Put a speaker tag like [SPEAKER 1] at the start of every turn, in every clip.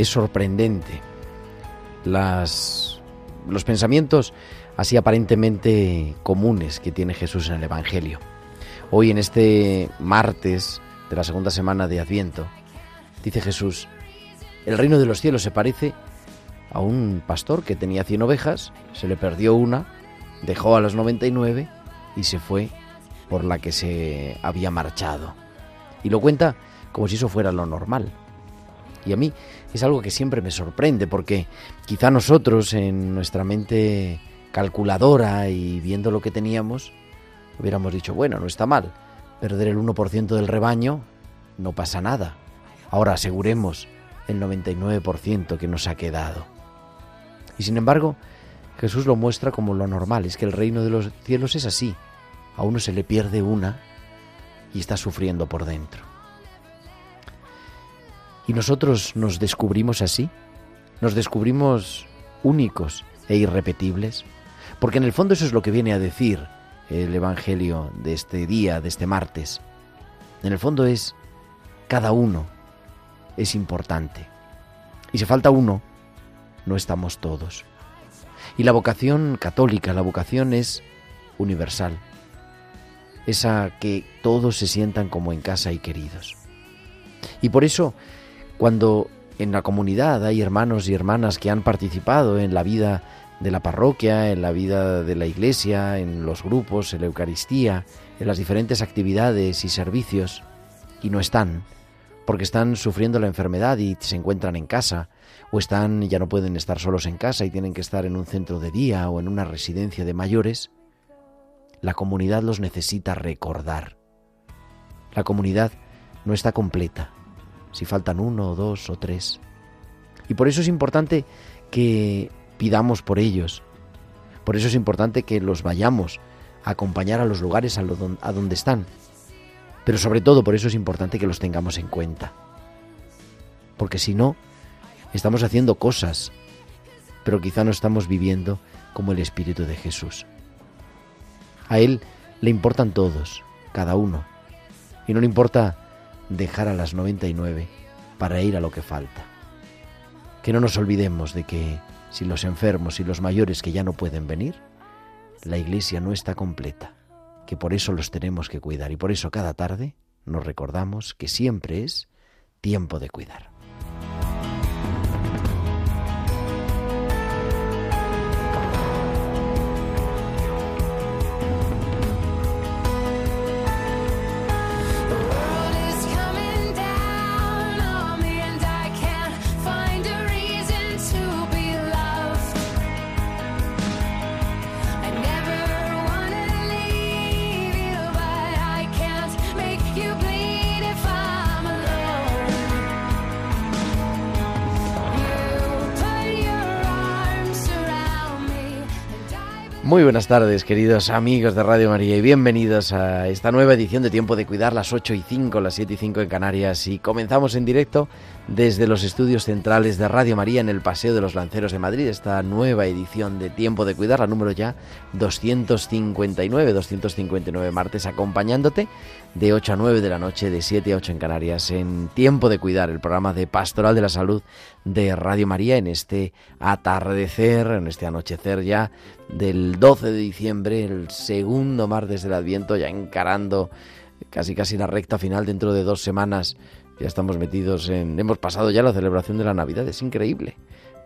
[SPEAKER 1] Es sorprendente las, los pensamientos así aparentemente comunes que tiene Jesús en el Evangelio. Hoy en este martes de la segunda semana de Adviento, dice Jesús, el reino de los cielos se parece a un pastor que tenía 100 ovejas, se le perdió una, dejó a las 99 y se fue por la que se había marchado. Y lo cuenta como si eso fuera lo normal. Y a mí es algo que siempre me sorprende porque quizá nosotros en nuestra mente calculadora y viendo lo que teníamos, hubiéramos dicho, bueno, no está mal, perder el 1% del rebaño no pasa nada. Ahora aseguremos el 99% que nos ha quedado. Y sin embargo, Jesús lo muestra como lo normal, es que el reino de los cielos es así. A uno se le pierde una y está sufriendo por dentro. Y nosotros nos descubrimos así, nos descubrimos únicos e irrepetibles, porque en el fondo eso es lo que viene a decir el Evangelio de este día, de este martes. En el fondo es, cada uno es importante. Y si falta uno, no estamos todos. Y la vocación católica, la vocación es universal, esa que todos se sientan como en casa y queridos. Y por eso, cuando en la comunidad hay hermanos y hermanas que han participado en la vida de la parroquia, en la vida de la iglesia, en los grupos, en la Eucaristía, en las diferentes actividades y servicios, y no están, porque están sufriendo la enfermedad y se encuentran en casa, o están ya no pueden estar solos en casa y tienen que estar en un centro de día o en una residencia de mayores, la comunidad los necesita recordar. La comunidad no está completa si faltan uno o dos o tres. Y por eso es importante que pidamos por ellos. Por eso es importante que los vayamos a acompañar a los lugares a, a donde están. Pero sobre todo por eso es importante que los tengamos en cuenta. Porque si no, estamos haciendo cosas, pero quizá no estamos viviendo como el Espíritu de Jesús. A Él le importan todos, cada uno, y no le importa dejar a las 99 para ir a lo que falta. Que no nos olvidemos de que si los enfermos y los mayores que ya no pueden venir, la iglesia no está completa, que por eso los tenemos que cuidar y por eso cada tarde nos recordamos que siempre es tiempo de cuidar. Muy buenas tardes, queridos amigos de Radio María, y bienvenidos a esta nueva edición de Tiempo de Cuidar, las 8 y 5, las 7 y 5 en Canarias. Y comenzamos en directo desde los estudios centrales de Radio María en el Paseo de los Lanceros de Madrid, esta nueva edición de Tiempo de Cuidar, la número ya 259, 259 martes, acompañándote de 8 a 9 de la noche, de 7 a 8 en Canarias, en Tiempo de Cuidar, el programa de Pastoral de la Salud de Radio María en este atardecer, en este anochecer ya del 12 de diciembre, el segundo martes del Adviento, ya encarando casi casi la recta final dentro de dos semanas. Ya estamos metidos en... Hemos pasado ya la celebración de la Navidad, es increíble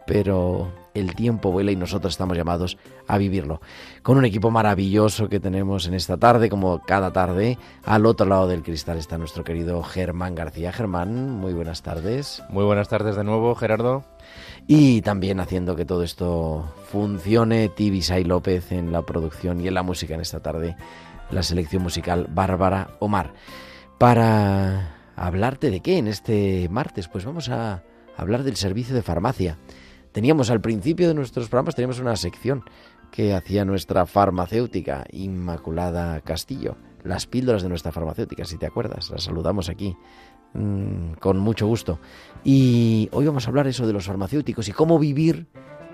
[SPEAKER 1] pero el tiempo vuela y nosotros estamos llamados a vivirlo. Con un equipo maravilloso que tenemos en esta tarde, como cada tarde, al otro lado del cristal está nuestro querido Germán García. Germán, muy buenas tardes.
[SPEAKER 2] Muy buenas tardes de nuevo, Gerardo.
[SPEAKER 1] Y también haciendo que todo esto funcione, Tibisay López en la producción y en la música en esta tarde, la selección musical Bárbara Omar. Para hablarte de qué en este martes, pues vamos a hablar del servicio de farmacia. Teníamos al principio de nuestros programas, teníamos una sección que hacía nuestra farmacéutica, Inmaculada Castillo, las píldoras de nuestra farmacéutica, si te acuerdas, las saludamos aquí mm, con mucho gusto. Y hoy vamos a hablar eso de los farmacéuticos y cómo vivir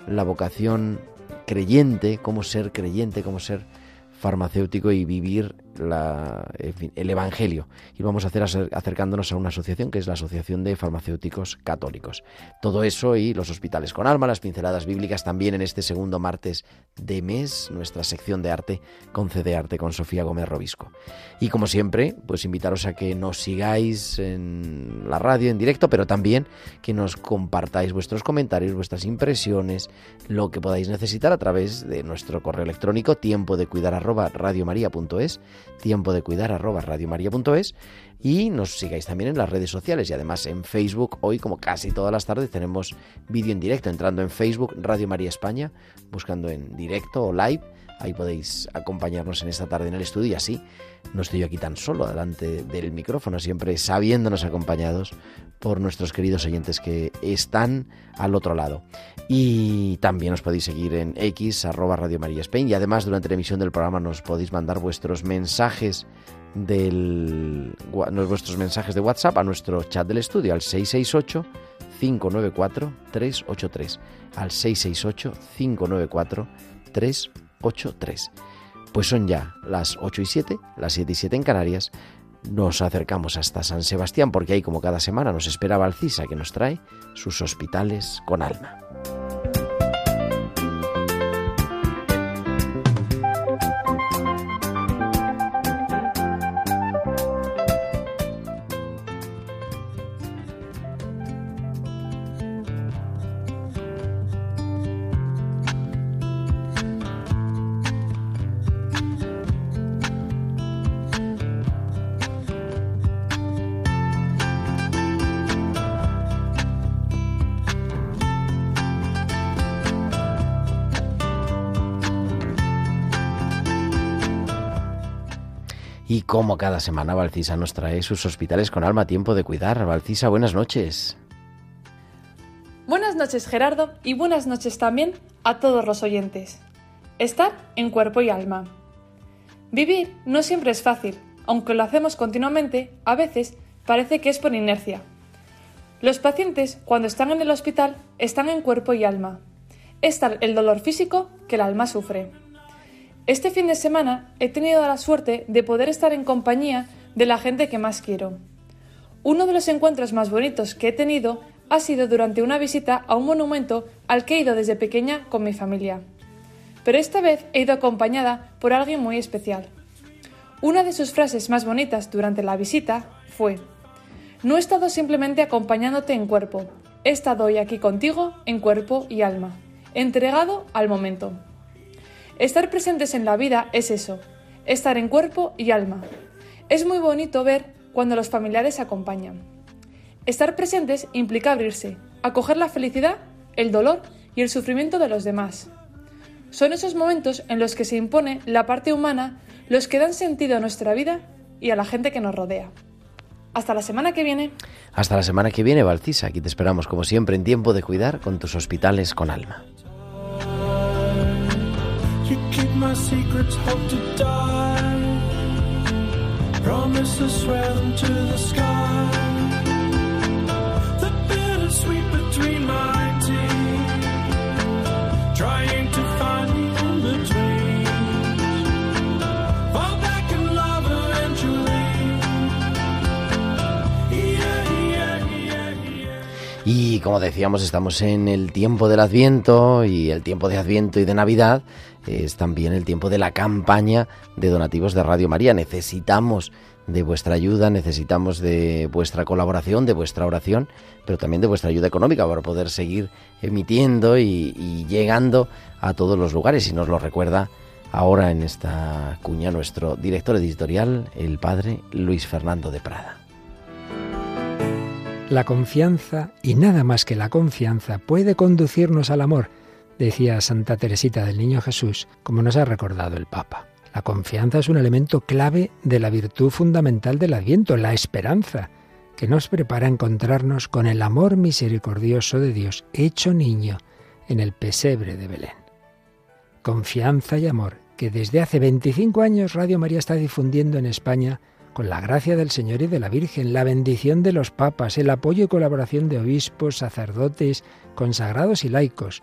[SPEAKER 1] la vocación creyente, cómo ser creyente, cómo ser farmacéutico y vivir el Evangelio. Y vamos a hacer acercándonos a una asociación que es la Asociación de Farmacéuticos Católicos. Todo eso y los hospitales con alma, las pinceladas bíblicas también en este segundo martes de mes, nuestra sección de arte con CD Arte con Sofía Gómez Robisco. Y como siempre, pues invitaros a que nos sigáis en la radio en directo, pero también que nos compartáis vuestros comentarios, vuestras impresiones, lo que podáis necesitar a través de nuestro correo electrónico tiempo de cuidar arroba radiomaria.es tiempo de cuidar arroba radiomaria.es y nos sigáis también en las redes sociales y además en Facebook. Hoy como casi todas las tardes tenemos vídeo en directo entrando en Facebook Radio María España buscando en directo o live. Ahí podéis acompañarnos en esta tarde en el estudio y así no estoy yo aquí tan solo delante del micrófono siempre sabiéndonos acompañados por nuestros queridos oyentes que están al otro lado. Y también os podéis seguir en X arroba Radio María Spain y además durante la emisión del programa nos podéis mandar vuestros mensajes del vuestros mensajes de WhatsApp a nuestro chat del estudio al 668 594 383 al 668 594 383. Pues son ya las 8 y 7, las 7 y 7 en Canarias. Nos acercamos hasta San Sebastián porque ahí como cada semana nos espera Valcisa que nos trae sus hospitales con alma. Como cada semana Valcisa nos trae sus hospitales con alma tiempo de cuidar. Valcisa, buenas noches.
[SPEAKER 3] Buenas noches Gerardo y buenas noches también a todos los oyentes. Estar en cuerpo y alma. Vivir no siempre es fácil, aunque lo hacemos continuamente, a veces parece que es por inercia. Los pacientes, cuando están en el hospital, están en cuerpo y alma. Es tal el dolor físico que el alma sufre. Este fin de semana he tenido la suerte de poder estar en compañía de la gente que más quiero. Uno de los encuentros más bonitos que he tenido ha sido durante una visita a un monumento al que he ido desde pequeña con mi familia. Pero esta vez he ido acompañada por alguien muy especial. Una de sus frases más bonitas durante la visita fue, No he estado simplemente acompañándote en cuerpo, he estado hoy aquí contigo en cuerpo y alma, entregado al momento. Estar presentes en la vida es eso, estar en cuerpo y alma. Es muy bonito ver cuando los familiares acompañan. Estar presentes implica abrirse, acoger la felicidad, el dolor y el sufrimiento de los demás. Son esos momentos en los que se impone la parte humana los que dan sentido a nuestra vida y a la gente que nos rodea. Hasta la semana que viene.
[SPEAKER 1] Hasta la semana que viene, Valcisa. Aquí te esperamos, como siempre, en tiempo de cuidar con tus hospitales con alma.
[SPEAKER 4] You keep my secrets, hope to die. Promises swear them to the sky. The bittersweet between my teeth. Trying to find the in between. Fall back in love eventually. Yeah, yeah, yeah.
[SPEAKER 1] Y como decíamos, estamos en el tiempo del Adviento y el tiempo de Adviento y de Navidad es también el tiempo de la campaña de donativos de Radio María. Necesitamos de vuestra ayuda, necesitamos de vuestra colaboración, de vuestra oración, pero también de vuestra ayuda económica para poder seguir emitiendo y, llegando a todos los lugares. Y nos lo recuerda ahora en esta cuña nuestro director editorial, el padre Luis Fernando de Prada.
[SPEAKER 5] La confianza, y nada más que la confianza, puede conducirnos al amor, decía Santa Teresita del Niño Jesús, como nos ha recordado el Papa. La confianza es un elemento clave de la virtud fundamental del Adviento, la esperanza, que nos prepara a encontrarnos con el amor misericordioso de Dios, hecho niño en el pesebre de Belén. Confianza y amor que desde hace 25 años Radio María está difundiendo en España con la gracia del Señor y de la Virgen, la bendición de los papas, el apoyo y colaboración de obispos, sacerdotes, consagrados y laicos,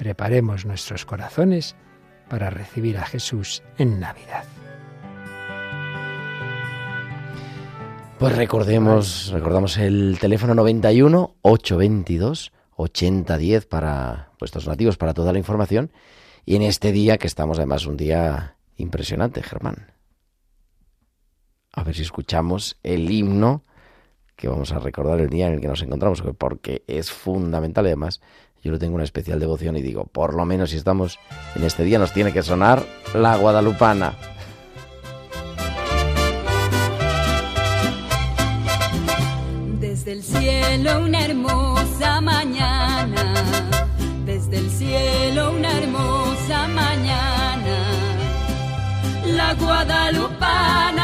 [SPEAKER 5] Preparemos nuestros corazones para recibir a Jesús en Navidad.
[SPEAKER 1] Pues recordemos, recordamos el teléfono 91 822 8010 para vuestros nativos, para toda la información. Y en este día, que estamos además un día impresionante, Germán. A ver si escuchamos el himno que vamos a recordar el día en el que nos encontramos, porque es fundamental. Además, yo lo tengo una especial devoción y digo, por lo menos si estamos en este día, nos tiene que sonar la guadalupana.
[SPEAKER 6] Desde el cielo una hermosa mañana, desde el cielo una hermosa mañana, la guadalupana,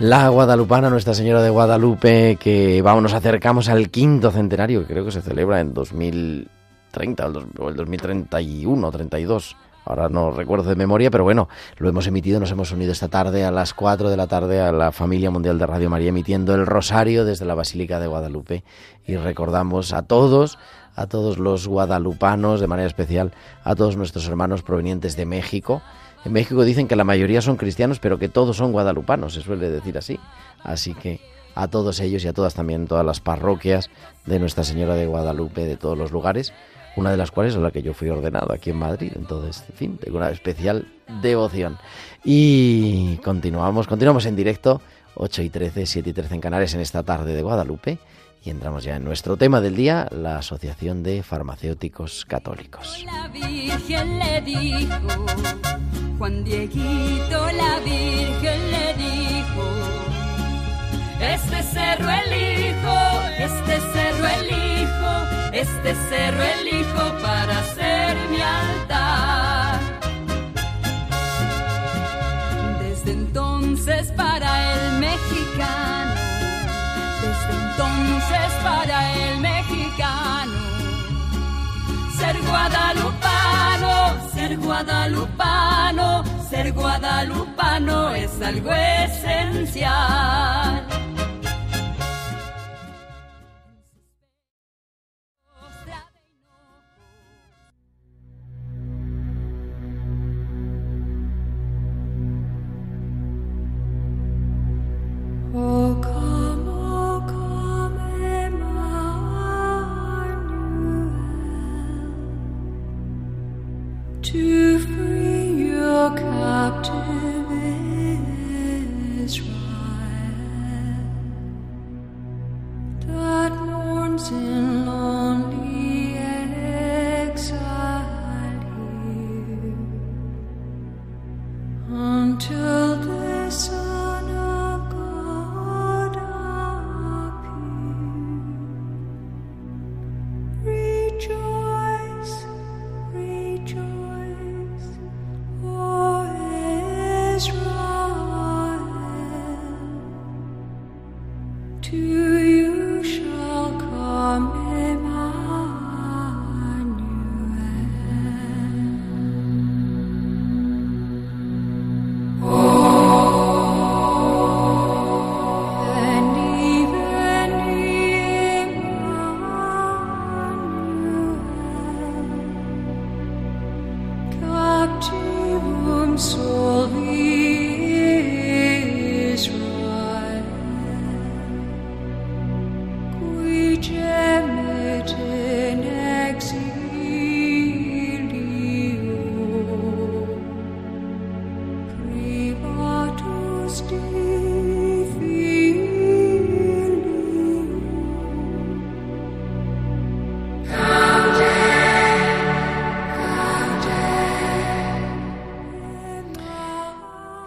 [SPEAKER 6] La guadalupana,
[SPEAKER 1] Nuestra Señora de Guadalupe, que vamos, nos acercamos al quinto centenario, que creo que se celebra en 2030 o el dos- o el 2031, 32. Ahora no recuerdo de memoria, pero bueno, lo hemos emitido, nos hemos unido esta tarde a las 4 de la tarde a la familia mundial de Radio María emitiendo el rosario desde la Basílica de Guadalupe y recordamos a todos, a todos los guadalupanos, de manera especial a todos nuestros hermanos provenientes de México. En México dicen que la mayoría son cristianos, pero que todos son guadalupanos, se suele decir así. Así que a todos ellos y a todas también, todas las parroquias de Nuestra Señora de Guadalupe, de todos los lugares, una de las cuales es la que yo fui ordenado aquí en Madrid. Entonces, en fin, tengo una especial devoción. Y continuamos, continuamos en directo, 8 y 13, 7 y 13 en Canarias en esta tarde de Guadalupe. Y entramos ya en nuestro tema del día, la Asociación de Farmacéuticos Católicos.
[SPEAKER 6] La Virgen le dijo, Juan Dieguito, la Virgen le dijo, este cerro elijo, este cerro elijo, este cerro elijo para hacer mi altar. Desde entonces guadalupano, ser guadalupano, ser guadalupano es algo esencial.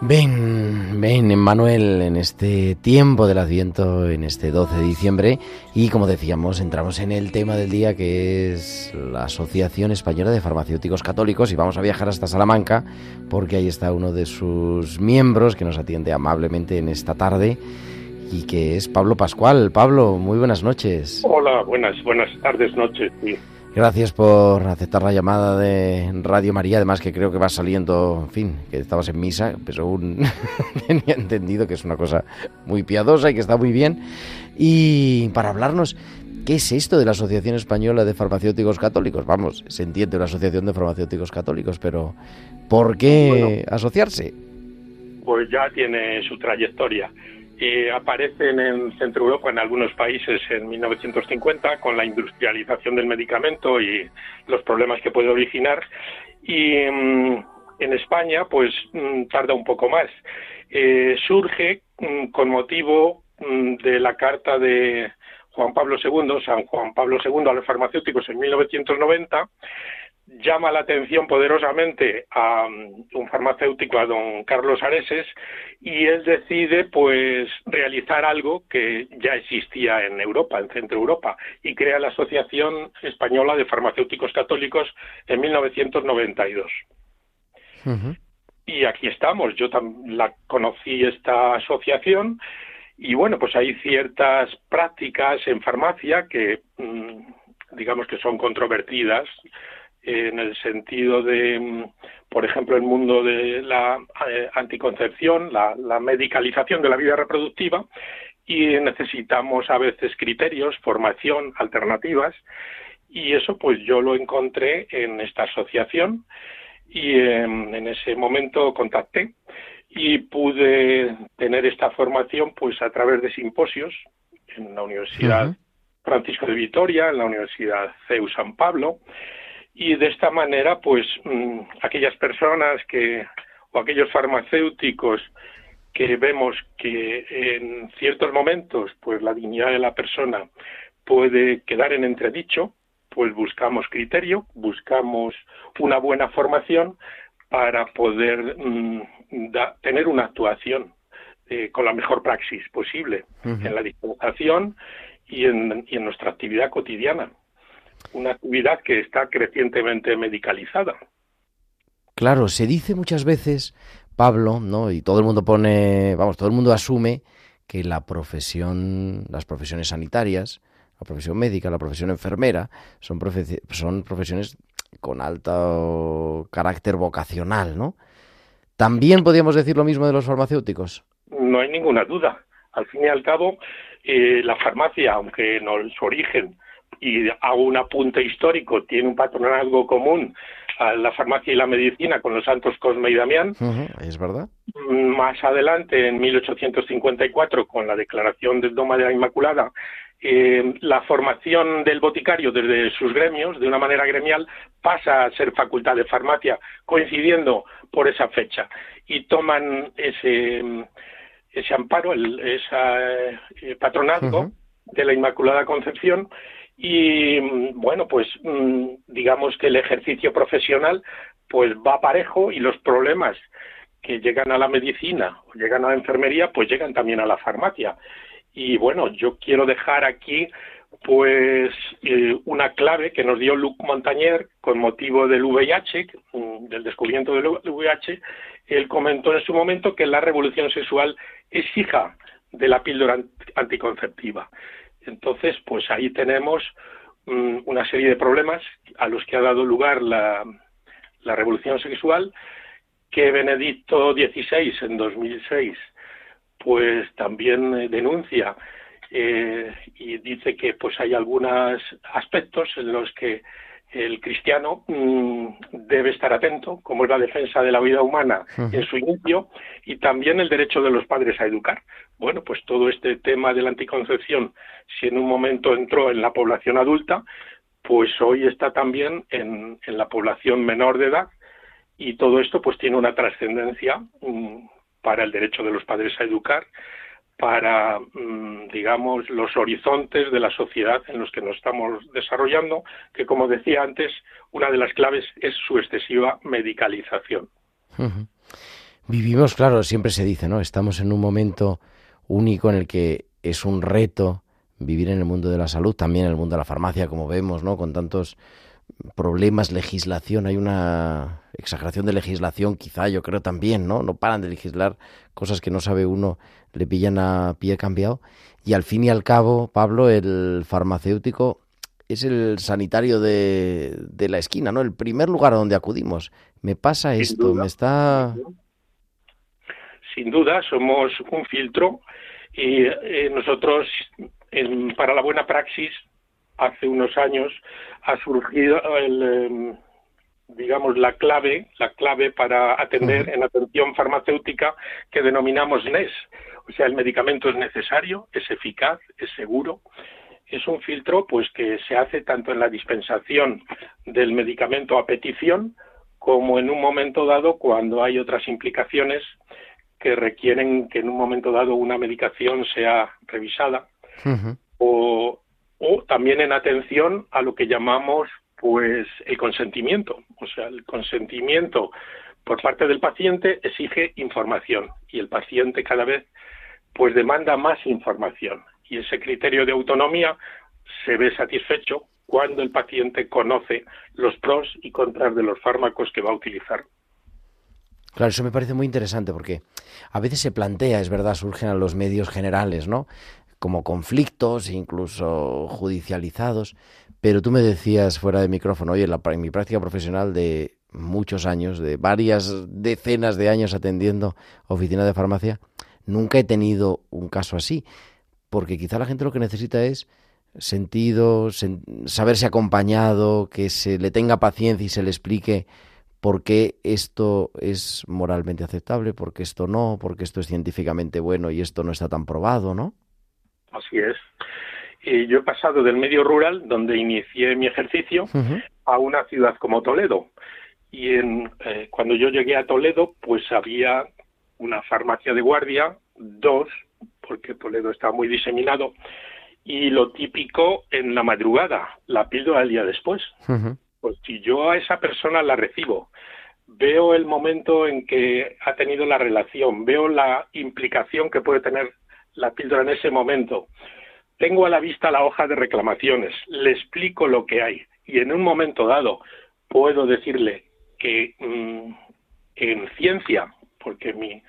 [SPEAKER 1] Ven, ven, Emmanuel, en este tiempo del Adviento, en este 12 de diciembre, y como decíamos, entramos en el tema del día que es la Asociación Española de Farmacéuticos Católicos y vamos a viajar hasta Salamanca porque ahí está uno de sus miembros que nos atiende amablemente en esta tarde y que es Pablo Pascual. Pablo, muy buenas noches.
[SPEAKER 7] Hola, buenas, buenas tardes, noches.
[SPEAKER 1] Gracias por aceptar la llamada de Radio María, además que creo que va saliendo, en fin, que estabas en misa, pero aún tenía entendido que es una cosa muy piadosa y que está muy bien. Y para hablarnos, ¿qué es esto de la Asociación Española de Farmacéuticos Católicos? Vamos, se entiende una asociación de farmacéuticos católicos, pero ¿por qué
[SPEAKER 7] Bueno.
[SPEAKER 1] asociarse?
[SPEAKER 7] Pues ya tiene su trayectoria. Eh, aparecen en Centro Europa, en algunos países, en 1950, con la industrialización del medicamento y los problemas que puede originar. Y mm, en España, pues mm, tarda un poco más. Eh, surge mm, con motivo de la carta de Juan Pablo II, San Juan Pablo II a los farmacéuticos en 1990, llama la atención poderosamente a um, un farmacéutico, a don Carlos Areses, y él decide pues realizar algo que ya existía en Europa, en Centro Europa, y crea la Asociación Española de Farmacéuticos Católicos en 1992.
[SPEAKER 1] Ujú.
[SPEAKER 7] Y aquí estamos. Yo la conocí esta asociación y bueno, pues hay ciertas prácticas en farmacia que mm, digamos que son controvertidas en el sentido de, mm, por ejemplo, el mundo de la eh, anticoncepción, la, la medicalización de la vida reproductiva y necesitamos a veces criterios, formación, alternativas y eso pues yo lo encontré en esta asociación y em, en ese momento contacté y pude tener esta formación pues a través de simposios en la Universidad. Francisco de Vitoria, en la Universidad CEU San Pablo y de esta manera pues mm, aquellas personas que o aquellos farmacéuticos que vemos que en ciertos momentos pues la dignidad de la persona puede quedar en entredicho pues buscamos criterio, buscamos una buena formación para poder mm, da- tener una actuación eh, con la mejor praxis posible en la dispensación y en, y en nuestra actividad cotidiana. Una actividad que está crecientemente medicalizada.
[SPEAKER 1] Claro, se dice muchas veces, Pablo, ¿no? Y todo el mundo pone, vamos, todo el mundo asume que la profesión, las profesiones sanitarias, la profesión médica, la profesión enfermera, son, profesiones con alto carácter vocacional, ¿no? También podríamos decir lo mismo de los farmacéuticos.
[SPEAKER 7] No hay ninguna duda. Al fin y al cabo, eh, la farmacia, aunque en su origen y hago un apunte histórico, tiene un patronazgo común a la farmacia y la medicina con los santos Cosme y Damián,
[SPEAKER 1] Ujú, Es verdad.
[SPEAKER 7] más adelante, en 1854, con la declaración del Doma de la Inmaculada, eh, la formación del boticario desde sus gremios, de una manera gremial, pasa a ser facultad de farmacia, coincidiendo por esa fecha. Y toman ese, ese amparo, el, ese patronazgo
[SPEAKER 1] Ujú.
[SPEAKER 7] de la Inmaculada Concepción. Y bueno, pues mm, digamos que el ejercicio profesional pues va parejo y los problemas que llegan a la medicina o llegan a la enfermería, pues llegan también a la farmacia. Y bueno, yo quiero dejar aquí pues eh, una clave que nos dio Luc Montañer con motivo del VIH, mm, del descubrimiento del VIH. Él comentó en su momento que la revolución sexual es hija de la píldora ant- anticonceptiva. Entonces, pues ahí tenemos mm, una serie de problemas a los que ha dado lugar la, la revolución sexual que Benedicto XVI en 2006 pues también eh, denuncia eh, y dice que pues hay algunos aspectos en los que el cristiano mm, debe estar atento, como es la defensa de la vida humana en su inicio y también el derecho de los padres a educar. Bueno, pues todo este tema de la anticoncepción, si en un momento entró en la población adulta, pues hoy está también en, en la población menor de edad y todo esto pues tiene una trascendencia mm, para el derecho de los padres a educar, para, mm, digamos, los horizontes de la sociedad en los que nos estamos desarrollando, que como decía antes, una de las claves es su excesiva medicalización.
[SPEAKER 1] Vivimos, claro, siempre se dice, ¿no? Estamos en un momento único en el que es un reto vivir en el mundo de la salud, también en el mundo de la farmacia, como vemos, ¿no? Con tantos problemas, legislación, hay una exageración de legislación, quizá yo creo también, ¿no? No paran de legislar cosas que no sabe uno, le pillan a pie cambiado. Y al fin y al cabo, Pablo, el farmacéutico es el sanitario de, de la esquina, ¿no? El primer lugar a donde acudimos. Me pasa esto, me está...
[SPEAKER 7] Sin duda, somos un filtro y eh, nosotros, en- para la buena praxis, hace unos años ha surgido el, em, digamos la clave, la clave para atender en atención farmacéutica que denominamos NES. O sea, el medicamento es necesario, es eficaz, es seguro. Es un filtro pues que se hace tanto en la dispensación del medicamento a petición como en un momento dado cuando hay otras implicaciones que requieren que en un momento dado una medicación sea revisada o, o también en atención a lo que llamamos pues el consentimiento. O sea, el consentimiento por parte del paciente exige información y el paciente cada vez pues demanda más información y ese criterio de autonomía se ve satisfecho cuando el paciente conoce los pros y contras de los fármacos que va a utilizar.
[SPEAKER 1] Claro, eso me parece muy interesante porque a veces se plantea, es verdad, surgen a los medios generales, ¿no? Como conflictos, incluso judicializados. Pero tú me decías fuera de micrófono, oye, en, la, en mi práctica profesional de muchos años, de varias decenas de años atendiendo oficina de farmacia, nunca he tenido un caso así. Porque quizá la gente lo que necesita es sentido, sen- saberse acompañado, que se le tenga paciencia y se le explique por qué esto es moralmente aceptable, por qué esto no, por qué esto es científicamente bueno y esto no está tan probado, ¿no?
[SPEAKER 7] Así es. Y yo he pasado del medio rural, donde inicié mi ejercicio, a una ciudad como Toledo. Y en, eh, cuando yo llegué a Toledo, pues había una farmacia de guardia, dos, porque Toledo está muy diseminado, y lo típico en la madrugada, la píldora al día después.
[SPEAKER 1] Ujú.
[SPEAKER 7] Pues si yo a esa persona la recibo, veo el momento en que ha tenido la relación, veo la implicación que puede tener la píldora en ese momento, tengo a la vista la hoja de reclamaciones, le explico lo que hay y en un momento dado puedo decirle que mm, en ciencia, porque mi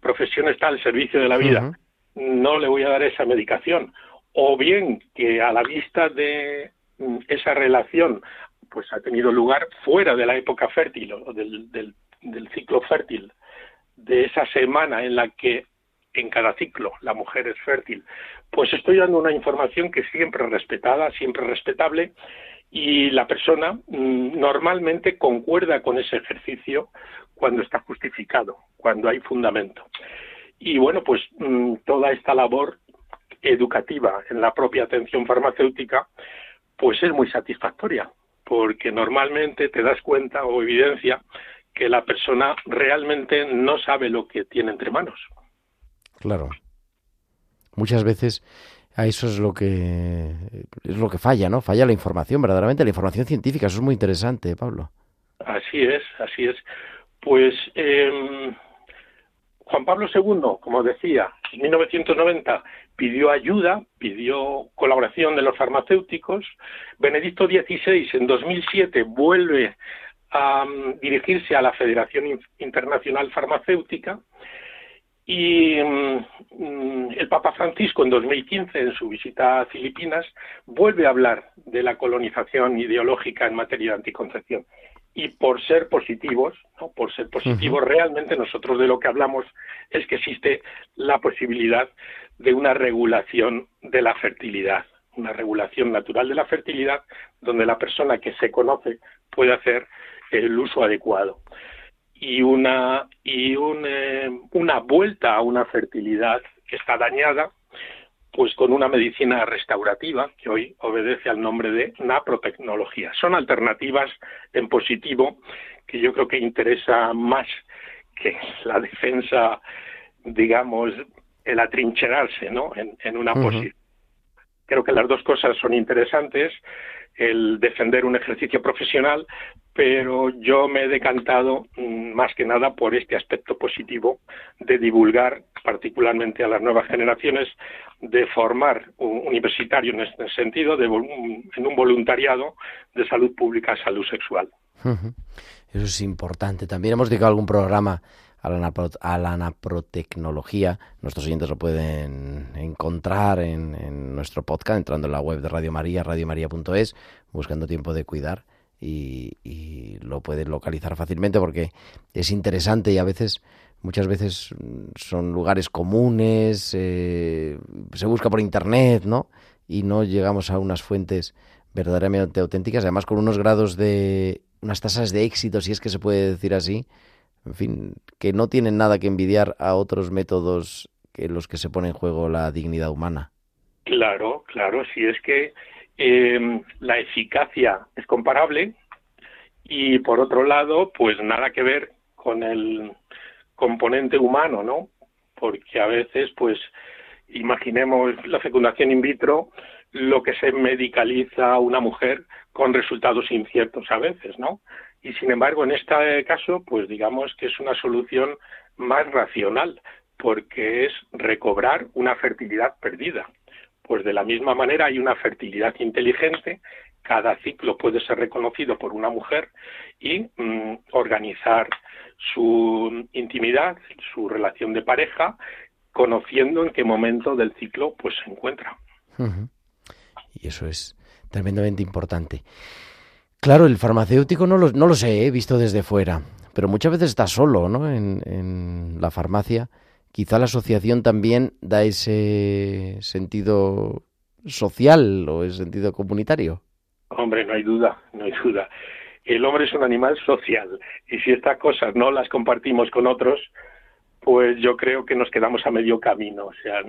[SPEAKER 7] profesión está al servicio de la vida, no le voy a dar esa medicación. O bien que a la vista de mm, esa relación pues ha tenido lugar fuera de la época fértil o del, del, del ciclo fértil, de esa semana en la que en cada ciclo la mujer es fértil, pues estoy dando una información que siempre es respetada, siempre respetable y la persona mm, normalmente concuerda con ese ejercicio cuando está justificado, cuando hay fundamento. Y bueno, pues mm, toda esta labor educativa en la propia atención farmacéutica pues es muy satisfactoria, porque normalmente te das cuenta o evidencia que la persona realmente no sabe lo que tiene entre manos.
[SPEAKER 1] Claro. Muchas veces a eso es lo que es lo que falla, ¿no? Falla la información, verdaderamente, la información científica. Eso es muy interesante, Pablo.
[SPEAKER 7] Así es, así es. Pues eh, Juan Pablo II, como decía, en 1990 pidió ayuda, pidió colaboración de los farmacéuticos. Benedicto XVI en 2007 vuelve a um, dirigirse a la Federación Internacional Farmacéutica y um, el Papa Francisco en 2015 en su visita a Filipinas vuelve a hablar de la colonización ideológica en materia de anticoncepción y por ser positivos, ¿no? por ser positivos, uh -huh. realmente nosotros de lo que hablamos es que existe la posibilidad de una regulación de la fertilidad, una regulación natural de la fertilidad, donde la persona que se conoce puede hacer el uso adecuado y una y un, eh, una vuelta a una fertilidad que está dañada pues con una medicina restaurativa que hoy obedece al nombre de naprotecnología. Son alternativas en positivo que yo creo que interesa más que la defensa, digamos, el atrincherarse ¿no? en, en una uh -huh. posición. Creo que las dos cosas son interesantes, el defender un ejercicio profesional, pero yo me he decantado mm, más que nada por este aspecto positivo de divulgar particularmente a las nuevas generaciones, de formar un universitario en este sentido, de, en un voluntariado de salud pública, salud sexual.
[SPEAKER 1] Eso es importante. También hemos dedicado algún programa a la, a la anaprotecnología. Nuestros oyentes lo pueden encontrar en, en nuestro podcast, entrando en la web de Radio María, radiomaria.es, buscando tiempo de cuidar. Y, lo pueden localizar fácilmente porque es interesante y a veces, muchas veces mm, son lugares comunes, eh, se busca por internet, ¿no? Y no llegamos a unas fuentes verdaderamente auténticas, además con unos grados de, unas tasas de éxito, si es que se puede decir así, en fin, que no tienen nada que envidiar a otros métodos que los que se pone en juego la dignidad humana.
[SPEAKER 7] Claro, claro, si es que eh, la eficacia es comparable y por otro lado, pues nada que ver con el componente humano, ¿no? Porque a veces, pues, imaginemos la fecundación in vitro, lo que se medicaliza a una mujer con resultados inciertos a veces, ¿no? Y sin embargo, en este caso, pues digamos que es una solución más racional, porque es recobrar una fertilidad perdida. Pues de la misma manera hay una fertilidad inteligente, cada ciclo puede ser reconocido por una mujer y mm, organizar su intimidad, su relación de pareja, conociendo en qué momento del ciclo pues se encuentra.
[SPEAKER 1] Y eso es tremendamente importante. Claro, el farmacéutico no lo, no sé, he visto desde fuera, pero muchas veces está solo, ¿no? En la farmacia. Quizá la asociación también da ese sentido social o ese sentido comunitario.
[SPEAKER 7] Hombre, no hay duda, no hay duda. El hombre es un animal social y si estas cosas no las compartimos con otros, pues yo creo que nos quedamos a medio camino. O sea,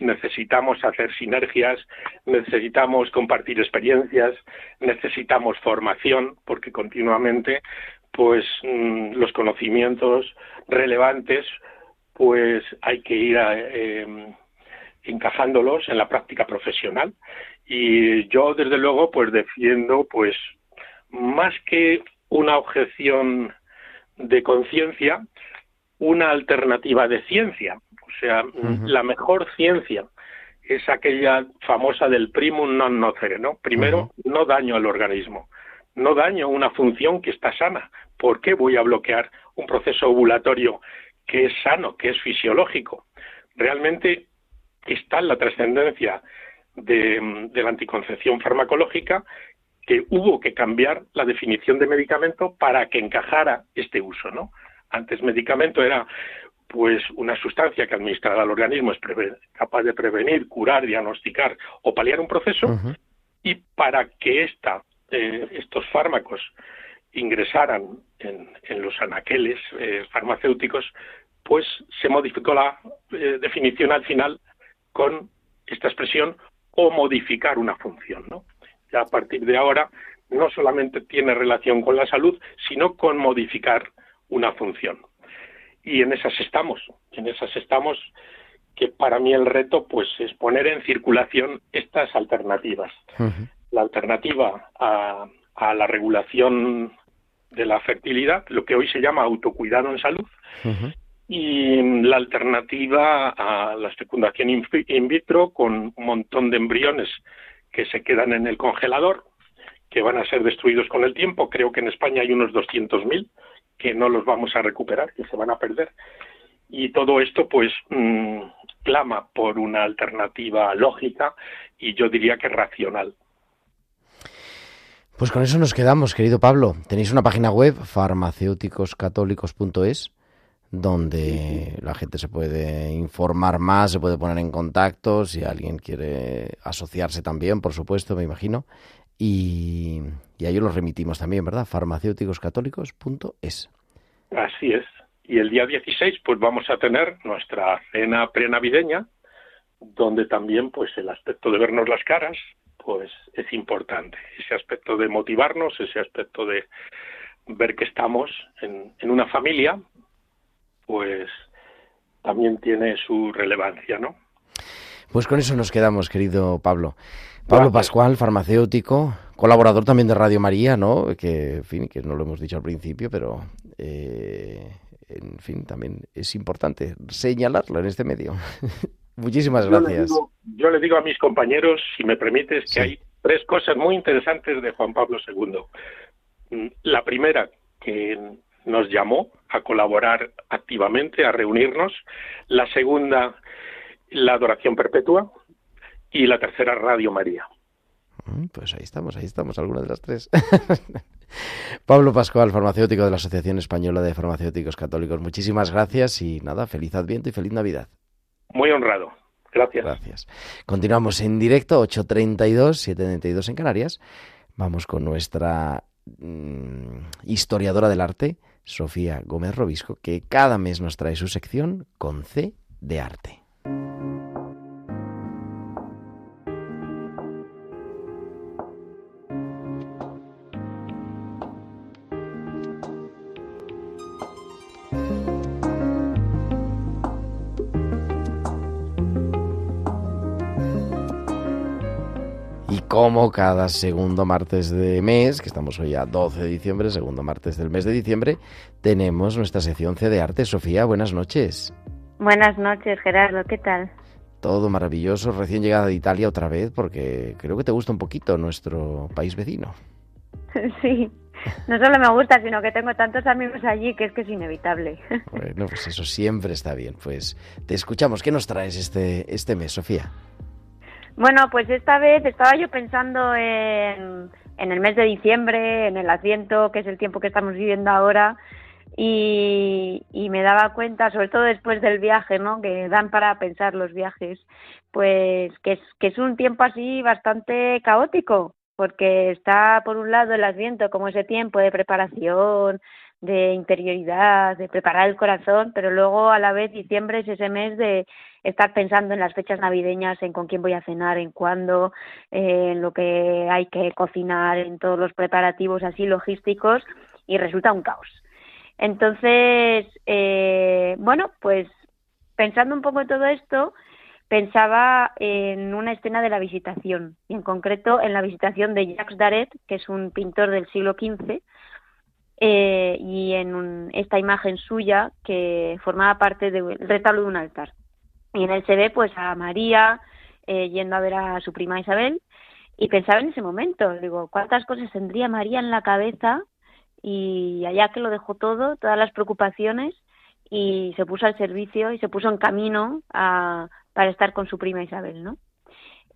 [SPEAKER 7] necesitamos hacer sinergias, necesitamos compartir experiencias, necesitamos formación, porque continuamente, pues mm, los conocimientos relevantes, pues hay que ir a, eh, encajándolos en la práctica profesional. Y yo, desde luego, pues defiendo, pues, más que una objeción de conciencia, una alternativa de ciencia. O sea, la mejor ciencia es aquella famosa del primum non nocere, ¿no? Primero, no daño al organismo, no daño una función que está sana. ¿Por qué voy a bloquear un proceso ovulatorio que es sano, que es fisiológico? Realmente está en la trascendencia de, de la anticoncepción farmacológica que hubo que cambiar la definición de medicamento para que encajara este uso, ¿no? Antes medicamento era pues una sustancia que administrada al organismo es capaz de prevenir, curar, diagnosticar o paliar un proceso y para que esta, eh, estos fármacos ingresaran en, en los anaqueles eh, farmacéuticos, pues se modificó la eh, definición al final con esta expresión o modificar una función, ¿no? Ya a partir de ahora no solamente tiene relación con la salud, sino con modificar una función. Y en esas estamos, en esas estamos que para mí el reto pues es poner en circulación estas alternativas. La alternativa a, a la regulación de la fertilidad, lo que hoy se llama autocuidado en salud, y la alternativa a la fecundación in vitro con un montón de embriones que se quedan en el congelador, que van a ser destruidos con el tiempo. Creo que en España hay unos 200.000 que no los vamos a recuperar, que se van a perder. Y todo esto, pues, mm, clama por una alternativa lógica y yo diría que racional.
[SPEAKER 1] Pues con eso nos quedamos, querido Pablo. Tenéis una página web, farmacéuticoscatólicos.es, donde la gente se puede informar más, se puede poner en contacto, si alguien quiere asociarse también, por supuesto, me imagino. Y, y ahí os lo remitimos también, ¿verdad? farmacéuticoscatólicos.es.
[SPEAKER 7] Así es. Y el día 16, pues vamos a tener nuestra cena prenavideña, donde también, pues, el aspecto de vernos las caras, pues, es importante. Ese aspecto de motivarnos, ese aspecto de ver que estamos en, en una familia, pues, también tiene su relevancia, ¿no?
[SPEAKER 1] Pues con eso nos quedamos, querido Pablo. Pablo
[SPEAKER 7] Gracias.
[SPEAKER 1] Pascual, farmacéutico, colaborador también de Radio María, ¿no? Que, en fin, que no lo hemos dicho al principio, pero, eh, en fin, también es importante señalarlo en este medio. Muchísimas
[SPEAKER 7] Yo le,
[SPEAKER 1] gracias.
[SPEAKER 7] digo, yo le digo a mis compañeros, si me permites, que hay tres cosas muy interesantes de Juan Pablo II. Mm, La primera, que nos llamó a colaborar activamente, a reunirnos. La segunda, la adoración perpetua. Y la tercera, Radio María.
[SPEAKER 1] Mm, Pues ahí estamos, ahí estamos, alguna de las tres. Pablo Pascual, farmacéutico de la Asociación Española de Farmacéuticos Católicos. Muchísimas gracias y nada, feliz Adviento y feliz Navidad.
[SPEAKER 7] Muy honrado. Gracias.
[SPEAKER 1] Gracias. Continuamos en directo, 8.32, 7.32 en Canarias. Vamos con nuestra mm, historiadora del arte, Sofía Gómez Robisco, que cada mes nos trae su sección con C de arte. Como cada segundo martes de mes, que estamos hoy a 12 de diciembre, segundo martes del mes de diciembre, tenemos nuestra sección C de arte. Sofía, buenas noches.
[SPEAKER 8] Buenas noches, Gerardo, ¿qué tal?
[SPEAKER 1] Todo maravilloso, recién llegada de Italia otra vez, porque creo que te gusta un poquito nuestro país vecino.
[SPEAKER 8] Sí, no solo me gusta, sino que tengo tantos amigos allí que es que es inevitable.
[SPEAKER 1] Bueno, pues eso siempre está bien. Pues te escuchamos. ¿Qué nos traes este, este mes, Sofía?
[SPEAKER 8] Bueno, pues esta vez estaba yo pensando en, en el mes de diciembre, en el Adviento, que es el tiempo que estamos viviendo ahora, y, me daba cuenta, sobre todo después del viaje, ¿no? Que dan para pensar los viajes, pues que es, que es un tiempo así bastante caótico, porque está por un lado el Adviento como ese tiempo de preparación, de interioridad, de preparar el corazón, pero luego a la vez diciembre es ese mes de estar pensando en las fechas navideñas, en con quién voy a cenar, en cuándo, eh, en lo que hay que cocinar, en todos los preparativos así logísticos y resulta un caos. Entonces, eh, bueno, pues pensando un poco en todo esto, pensaba en una escena de la visitación, y en concreto en la visitación de Jacques Daret, que es un pintor del siglo XV, eh, y en un- esta imagen suya que formaba parte del retablo de un altar. Y en él se ve pues a María eh, yendo a ver a su prima Isabel y pensaba en ese momento, digo, ¿cuántas cosas tendría María en la cabeza? Y allá que lo dejó todo, todas las preocupaciones y se puso al servicio y se puso en camino a, para estar con su prima Isabel, ¿no?